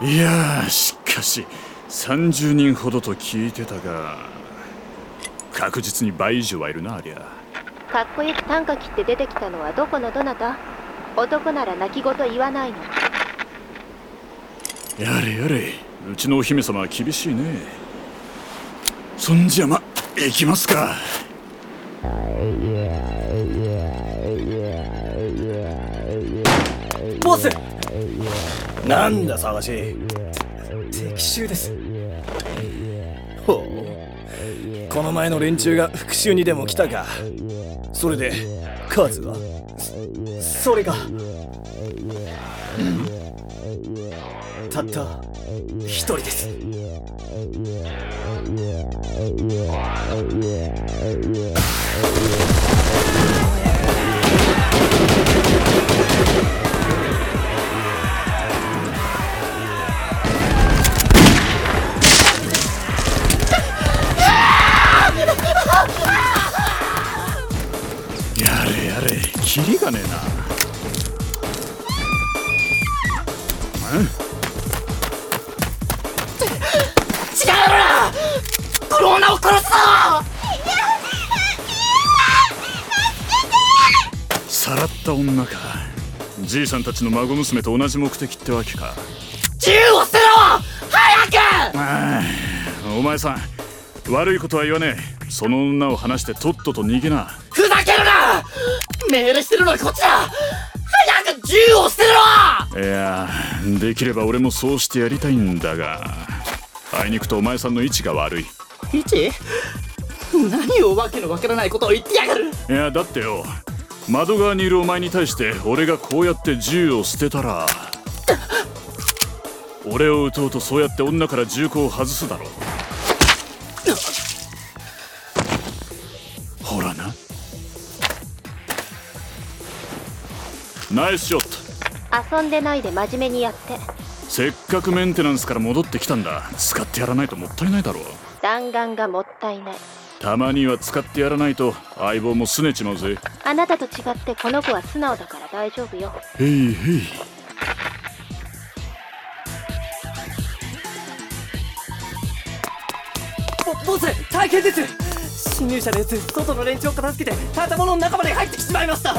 いやーしかし30人ほどと聞いてたが確実に倍以上はいるなありゃ。かっこよく短歌切って出てきたのはどこのどなた？男なら泣き言言わないの。やれやれうちのお姫様は厳しいね。そんじゃま行きますかなんだ探し敵襲です。ほう。この前の連中が復讐にでも来たか。それで数は？それが。たった一人ですキリがねえな。違うな。クローナを殺すぞ。さらった女か。じいさんたちの孫娘と同じ目的ってわけか。銃を捨てろ。早く。ああお前さん悪いことは言わねえ。その女を話してとっとと逃げな。ふざけるな命令してるのはこっちだ。早く銃を捨てろ。いやできれば俺もそうしてやりたいんだが。あいにくとお前さんの位置が悪い。イチ何をわけのわからないことを言ってやがる。いやだってよ。窓側にいるお前に対して俺がこうやって銃を捨てたら俺を撃とうとそうやって女から銃口を外すだろほナイスショット。遊んでないで真面目にやって。せっかくメンテナンスから戻ってきたんだ。使ってやらないともったいないだろ弾丸がもったいない。たまには使ってやらないと相棒も拗ねちまうぜ。あなたと違ってこの子は素直だから大丈夫よ。へいへい。ボボス大変です。侵入者のやつ外の連中を片付けて建物の中まで入ってきてしまいました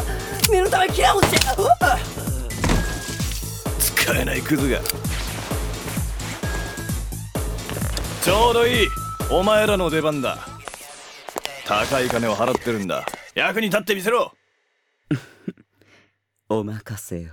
念のためケアもして使えないクズが。ちょうどいい。お前らの出番だ。高い金を払ってるんだ。役に立ってみせろ。お任せよ